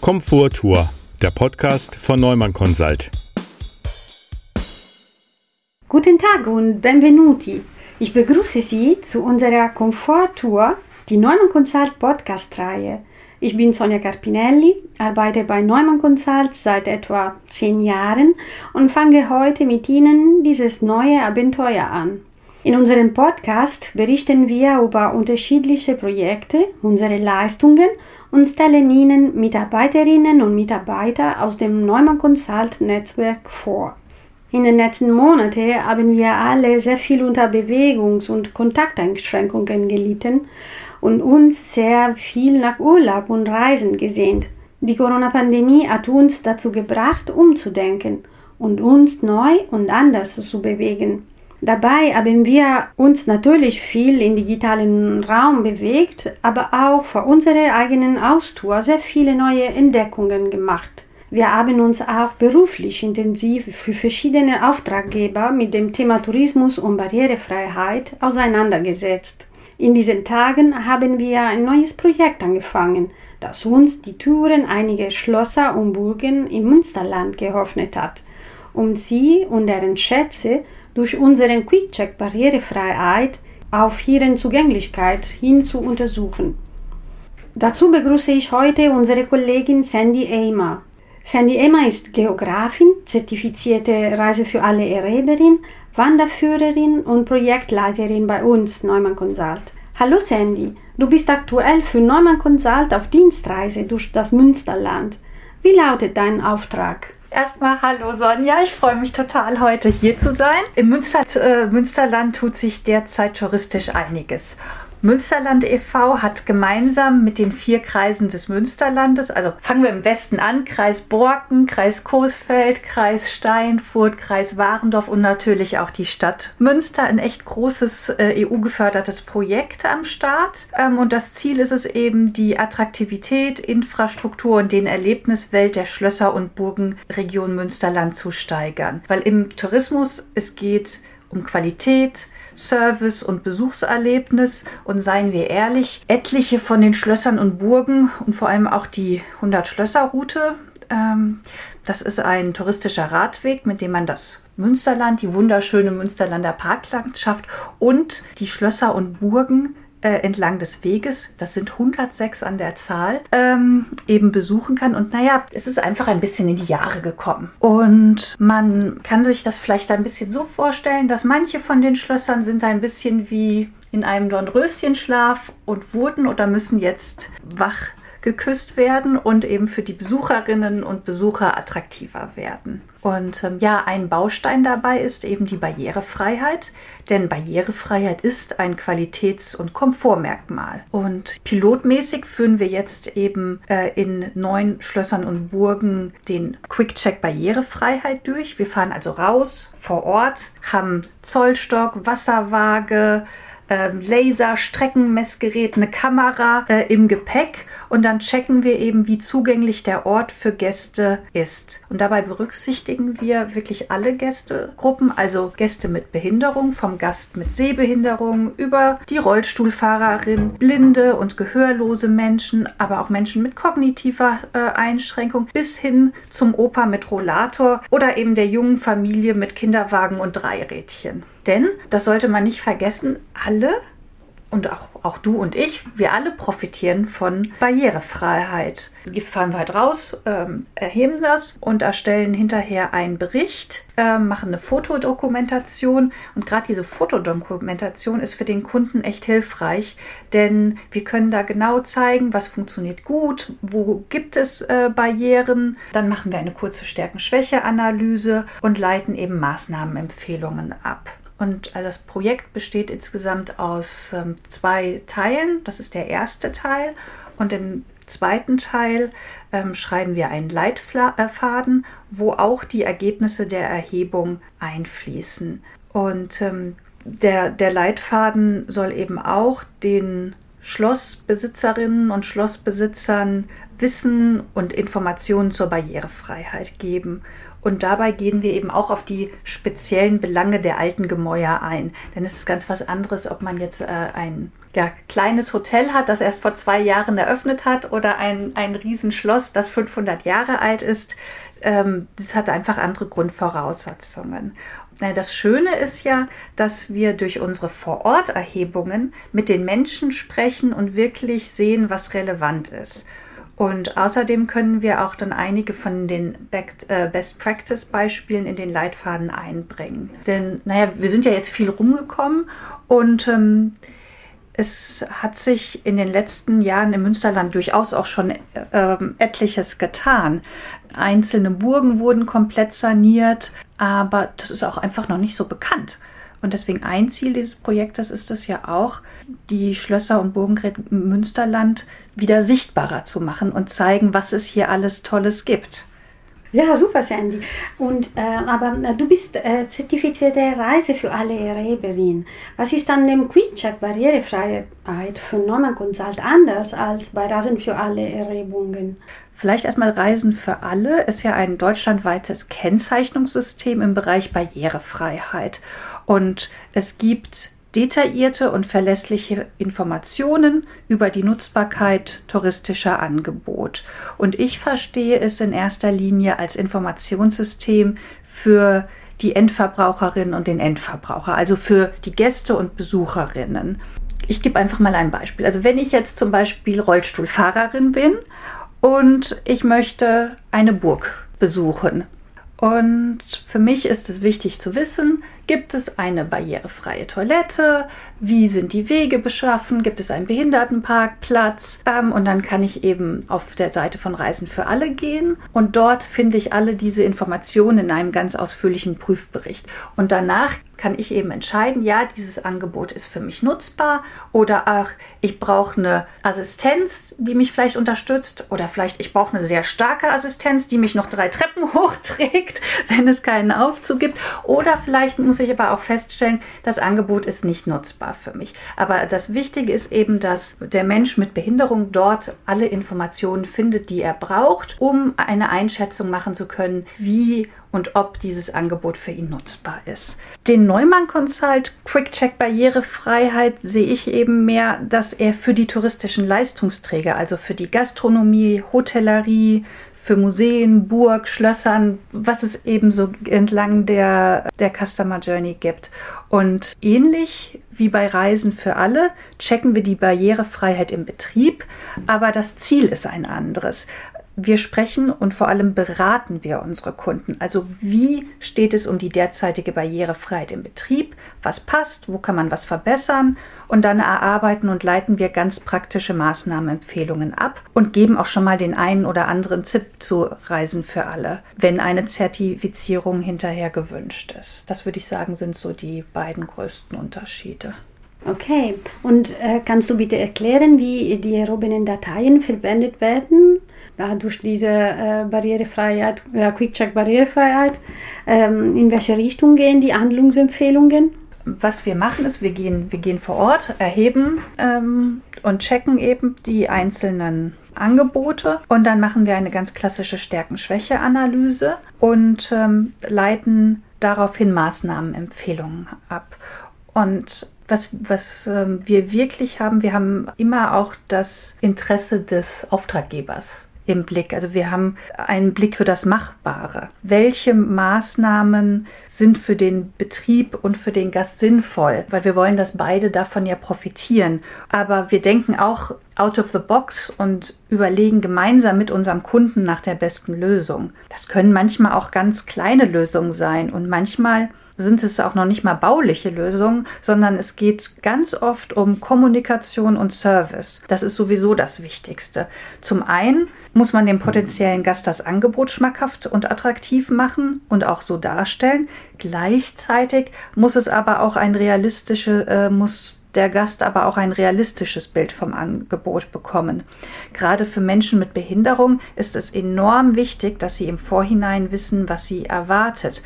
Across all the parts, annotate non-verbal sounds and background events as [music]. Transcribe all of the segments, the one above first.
Komforttour, der Podcast von Neumann Consult. Guten Tag und benvenuti. Ich begrüße Sie zu unserer Komforttour, die Neumann Consult Podcast-Reihe. Ich bin Sonja Carpinelli, arbeite bei Neumann Consult seit etwa zehn Jahren und fange heute mit Ihnen dieses neue Abenteuer an. In unserem Podcast berichten wir über unterschiedliche Projekte, unsere Leistungen und stellen Ihnen Mitarbeiterinnen und Mitarbeiter aus dem Neumann Consult Netzwerk vor. In den letzten Monaten haben wir alle sehr viel unter Bewegungs- und Kontakteinschränkungen gelitten und uns sehr viel nach Urlaub und Reisen gesehnt. Die Corona-Pandemie hat uns dazu gebracht, umzudenken und uns neu und anders zu bewegen. Dabei haben wir uns natürlich viel im digitalen Raum bewegt, aber auch vor unserer eigenen Austour sehr viele neue Entdeckungen gemacht. Wir haben uns auch beruflich intensiv für verschiedene Auftraggeber mit dem Thema Tourismus und Barrierefreiheit auseinandergesetzt. In diesen Tagen haben wir ein neues Projekt angefangen, das uns die Türen einiger Schlösser und Burgen im Münsterland geöffnet hat, um sie und deren Schätze durch unseren Quickcheck Barrierefreiheit auf ihren Zugänglichkeit hin zu untersuchen. Dazu begrüße ich heute unsere Kollegin Sandy Eimer. Sandy Emma ist Geografin, zertifizierte Reise für alle Erreberin, Wanderführerin und Projektleiterin bei uns, Neumann Consult. Hallo Sandy, du bist aktuell für Neumann Consult auf Dienstreise durch das Münsterland. Wie lautet dein Auftrag? Erstmal hallo Sonja, ich freue mich total heute hier zu sein. Im Münster, äh, Münsterland tut sich derzeit touristisch einiges. Münsterland e.V. hat gemeinsam mit den vier Kreisen des Münsterlandes, also fangen wir im Westen an, Kreis Borken, Kreis Coesfeld, Kreis Steinfurt, Kreis Warendorf und natürlich auch die Stadt Münster, ein echt großes äh, EU-gefördertes Projekt am Start. Ähm, und das Ziel ist es eben, die Attraktivität, Infrastruktur und den Erlebniswelt der Schlösser und Burgenregion Münsterland zu steigern. Weil im Tourismus es geht um Qualität, Service und Besuchserlebnis. Und seien wir ehrlich, etliche von den Schlössern und Burgen und vor allem auch die 100-Schlösser-Route, ähm, das ist ein touristischer Radweg, mit dem man das Münsterland, die wunderschöne Münsterlander Parklandschaft und die Schlösser und Burgen äh, entlang des Weges, das sind 106 an der Zahl, ähm, eben besuchen kann. Und naja, es ist einfach ein bisschen in die Jahre gekommen. Und man kann sich das vielleicht ein bisschen so vorstellen, dass manche von den Schlössern sind ein bisschen wie in einem Dornröschenschlaf und wurden oder müssen jetzt wach geküsst werden und eben für die Besucherinnen und Besucher attraktiver werden. Und ähm, ja, ein Baustein dabei ist eben die Barrierefreiheit, denn Barrierefreiheit ist ein Qualitäts- und Komfortmerkmal. Und pilotmäßig führen wir jetzt eben äh, in neun Schlössern und Burgen den Quick-Check Barrierefreiheit durch. Wir fahren also raus vor Ort, haben Zollstock, Wasserwaage, ähm, Laser, Streckenmessgerät, eine Kamera äh, im Gepäck und dann checken wir eben, wie zugänglich der Ort für Gäste ist. Und dabei berücksichtigen wir wirklich alle Gästegruppen, also Gäste mit Behinderung, vom Gast mit Sehbehinderung über die Rollstuhlfahrerin, blinde und gehörlose Menschen, aber auch Menschen mit kognitiver äh, Einschränkung bis hin zum Opa mit Rollator oder eben der jungen Familie mit Kinderwagen und Dreirädchen. Denn, das sollte man nicht vergessen, alle und auch, auch du und ich, wir alle profitieren von Barrierefreiheit. Wir fahren weit raus, ähm, erheben das und erstellen hinterher einen Bericht, äh, machen eine Fotodokumentation und gerade diese Fotodokumentation ist für den Kunden echt hilfreich, denn wir können da genau zeigen, was funktioniert gut, wo gibt es äh, Barrieren. Dann machen wir eine kurze Stärken-Schwäche-Analyse und leiten eben Maßnahmenempfehlungen ab. Und also das Projekt besteht insgesamt aus ähm, zwei Teilen. Das ist der erste Teil. Und im zweiten Teil ähm, schreiben wir einen Leitfaden, wo auch die Ergebnisse der Erhebung einfließen. Und ähm, der, der Leitfaden soll eben auch den Schlossbesitzerinnen und Schlossbesitzern Wissen und Informationen zur Barrierefreiheit geben Und dabei gehen wir eben auch auf die speziellen Belange der alten Gemäuer ein. Denn es ist ganz was anderes, ob man jetzt äh, ein ja, kleines Hotel hat, das erst vor zwei Jahren eröffnet hat, oder ein, ein Riesenschloss, das 500 Jahre alt ist. Ähm, das hat einfach andere Grundvoraussetzungen. Das Schöne ist ja, dass wir durch unsere Vororterhebungen mit den Menschen sprechen und wirklich sehen, was relevant ist. Und außerdem können wir auch dann einige von den äh, Best Practice Beispielen in den Leitfaden einbringen. Denn, naja, wir sind ja jetzt viel rumgekommen und ähm, es hat sich in den letzten Jahren im Münsterland durchaus auch schon äh, etliches getan. Einzelne Burgen wurden komplett saniert, aber das ist auch einfach noch nicht so bekannt. Und deswegen ein Ziel dieses Projektes ist es ja auch, die Schlösser und Burgengräte im Münsterland wieder sichtbarer zu machen und zeigen, was es hier alles Tolles gibt. Ja, super, Sandy. Und, äh, aber äh, du bist äh, zertifizierte Reise für alle Erreberin. Was ist an dem Quickcheck Barrierefreiheit für Norman Consult anders als bei Reisen für alle Erhebungen? Vielleicht erstmal Reisen für alle ist ja ein deutschlandweites Kennzeichnungssystem im Bereich Barrierefreiheit. Und es gibt detaillierte und verlässliche Informationen über die Nutzbarkeit touristischer Angebote. Und ich verstehe es in erster Linie als Informationssystem für die Endverbraucherinnen und den Endverbraucher, also für die Gäste und Besucherinnen. Ich gebe einfach mal ein Beispiel. Also wenn ich jetzt zum Beispiel Rollstuhlfahrerin bin und ich möchte eine Burg besuchen. Und für mich ist es wichtig zu wissen, Gibt es eine barrierefreie Toilette? Wie sind die Wege beschaffen? Gibt es einen Behindertenparkplatz? Ähm, und dann kann ich eben auf der Seite von Reisen für alle gehen und dort finde ich alle diese Informationen in einem ganz ausführlichen Prüfbericht. Und danach kann ich eben entscheiden, ja, dieses Angebot ist für mich nutzbar oder ach, ich brauche eine Assistenz, die mich vielleicht unterstützt oder vielleicht ich brauche eine sehr starke Assistenz, die mich noch drei Treppen [laughs] hochträgt, wenn es keinen Aufzug gibt oder vielleicht muss ich aber auch feststellen, das Angebot ist nicht nutzbar für mich. Aber das Wichtige ist eben, dass der Mensch mit Behinderung dort alle Informationen findet, die er braucht, um eine Einschätzung machen zu können, wie und ob dieses Angebot für ihn nutzbar ist. Den Neumann Consult Quick Check Barrierefreiheit sehe ich eben mehr, dass er für die touristischen Leistungsträger, also für die Gastronomie, Hotellerie, für Museen, Burg, Schlössern, was es eben so entlang der, der Customer Journey gibt. Und ähnlich wie bei Reisen für alle checken wir die Barrierefreiheit im Betrieb, aber das Ziel ist ein anderes wir sprechen und vor allem beraten wir unsere Kunden. Also wie steht es um die derzeitige Barrierefreiheit im Betrieb? Was passt? Wo kann man was verbessern? Und dann erarbeiten und leiten wir ganz praktische Maßnahmenempfehlungen ab und geben auch schon mal den einen oder anderen Tipp zu Reisen für alle, wenn eine Zertifizierung hinterher gewünscht ist. Das würde ich sagen, sind so die beiden größten Unterschiede. Okay, und äh, kannst du bitte erklären, wie die erhobenen Dateien verwendet werden? Durch diese äh, Barrierefreiheit, äh, Quick-Check Barrierefreiheit, ähm, in welche Richtung gehen die Handlungsempfehlungen? Was wir machen ist, wir gehen, wir gehen vor Ort, erheben ähm, und checken eben die einzelnen Angebote und dann machen wir eine ganz klassische Stärken-Schwäche-Analyse und ähm, leiten daraufhin Maßnahmenempfehlungen ab. Und was, was ähm, wir wirklich haben, wir haben immer auch das Interesse des Auftraggebers im Blick. Also wir haben einen Blick für das Machbare. Welche Maßnahmen sind für den Betrieb und für den Gast sinnvoll? Weil wir wollen, dass beide davon ja profitieren. Aber wir denken auch out of the box und überlegen gemeinsam mit unserem Kunden nach der besten Lösung. Das können manchmal auch ganz kleine Lösungen sein und manchmal sind es auch noch nicht mal bauliche Lösungen, sondern es geht ganz oft um Kommunikation und Service. Das ist sowieso das Wichtigste. Zum einen muss man dem potenziellen Gast das Angebot schmackhaft und attraktiv machen und auch so darstellen. Gleichzeitig muss es aber auch ein realistische, äh, muss der Gast aber auch ein realistisches Bild vom Angebot bekommen. Gerade für Menschen mit Behinderung ist es enorm wichtig, dass sie im Vorhinein wissen, was sie erwartet.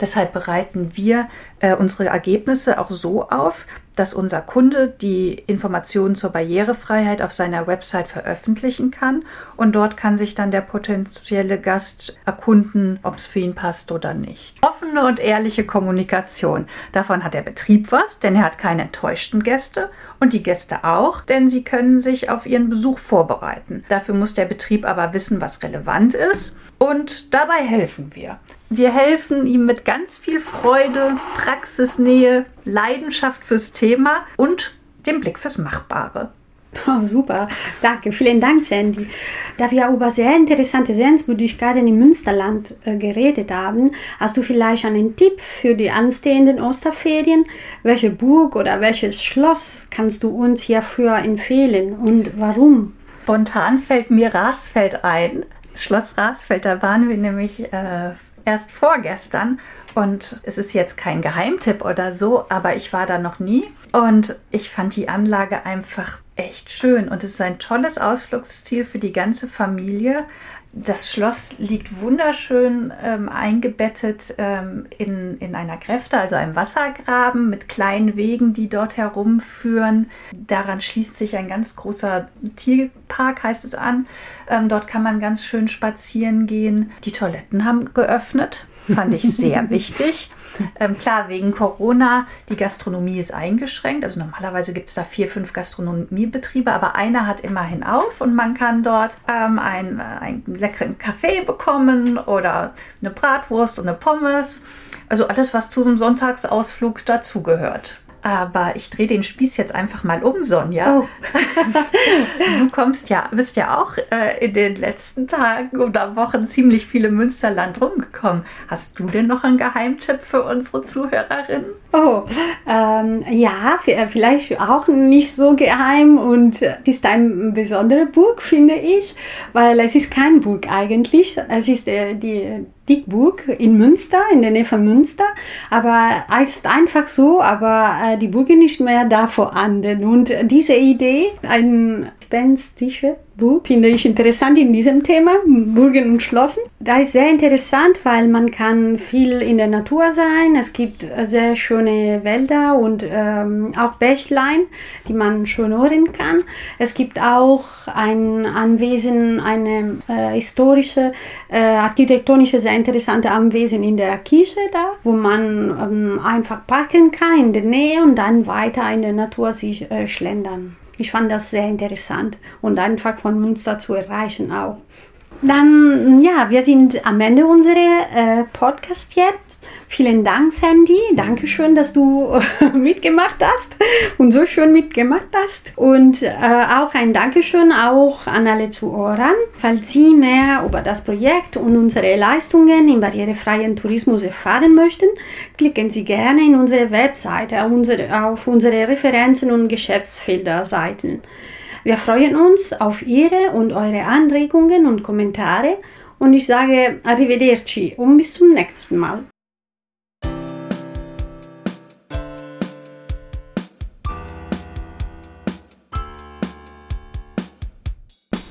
Deshalb bereiten wir äh, unsere Ergebnisse auch so auf, dass unser Kunde die Informationen zur Barrierefreiheit auf seiner Website veröffentlichen kann und dort kann sich dann der potenzielle Gast erkunden, ob es für ihn passt oder nicht. Offene und ehrliche Kommunikation. Davon hat der Betrieb was, denn er hat keine enttäuschten Gäste und die Gäste auch, denn sie können sich auf ihren Besuch vorbereiten. Dafür muss der Betrieb aber wissen, was relevant ist und dabei helfen wir. Wir helfen ihm mit ganz viel Freude, Praxisnähe, Leidenschaft fürs Thema und dem Blick fürs Machbare. [laughs] Oh, super, danke, vielen Dank, Sandy. Da wir über sehr interessante Sehenswürdigkeiten im Münsterland äh, geredet haben, hast du vielleicht einen Tipp für die anstehenden Osterferien? Welche Burg oder welches Schloss kannst du uns hierfür empfehlen und warum? Spontan fällt mir Rasfeld ein. Schloss Rasfeld, da waren wir nämlich äh, erst vorgestern und es ist jetzt kein Geheimtipp oder so, aber ich war da noch nie und ich fand die Anlage einfach echt schön und es ist ein tolles Ausflugsziel für die ganze Familie das Schloss liegt wunderschön ähm, eingebettet ähm, in, in einer Gräfte, also einem Wassergraben mit kleinen Wegen, die dort herumführen. Daran schließt sich ein ganz großer Tierpark, heißt es an. Ähm, dort kann man ganz schön spazieren gehen. Die Toiletten haben geöffnet, fand ich sehr [laughs] wichtig. Ähm, klar, wegen Corona, die Gastronomie ist eingeschränkt. Also normalerweise gibt es da vier, fünf Gastronomiebetriebe, aber einer hat immerhin auf und man kann dort ähm, einen, einen leckeren Kaffee bekommen oder eine Bratwurst und eine Pommes. Also alles, was zu so einem Sonntagsausflug dazugehört. Aber ich drehe den Spieß jetzt einfach mal um, Sonja. Oh. [laughs] du kommst ja, bist ja auch äh, in den letzten Tagen oder Wochen ziemlich viele Münsterland rumgekommen. Hast du denn noch einen Geheimtipp für unsere Zuhörerinnen? Oh, ähm, ja, äh, vielleicht auch nicht so geheim und es ist eine besondere Burg, finde ich, weil es ist kein Burg eigentlich. Es ist äh, die Dickburg in Münster, in der Nähe von Münster. Aber es ist einfach so, aber äh, die Burg ist nicht mehr da vorhanden. Und diese Idee, ein spenstische Buch finde ich interessant in diesem Thema, Burgen und Schlossen. Da ist sehr interessant, weil man kann viel in der Natur sein. Es gibt sehr schöne Wälder und ähm, auch Bächlein, die man schön hören kann. Es gibt auch ein Anwesen, eine äh, historische, äh, architektonische, sehr interessante Anwesen in der Kirche da, wo man ähm, einfach parken kann in der Nähe und dann weiter in der Natur sich äh, schlendern. Ich fand das sehr interessant und einfach von Münster zu erreichen auch. Dann, ja, wir sind am Ende unserer äh, Podcast jetzt. Vielen Dank, Sandy. Dankeschön, dass du [laughs] mitgemacht hast und so schön mitgemacht hast. Und äh, auch ein Dankeschön auch an alle Zuhörer. Falls Sie mehr über das Projekt und unsere Leistungen im barrierefreien Tourismus erfahren möchten, klicken Sie gerne in unsere Webseite auf unsere, Referenzen und Geschäftsfelder-Seiten. Wir freuen uns auf Ihre und eure Anregungen und Kommentare und ich sage Arrivederci und bis zum nächsten Mal.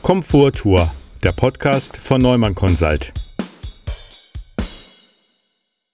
Komforttour, der Podcast von Neumann Consult.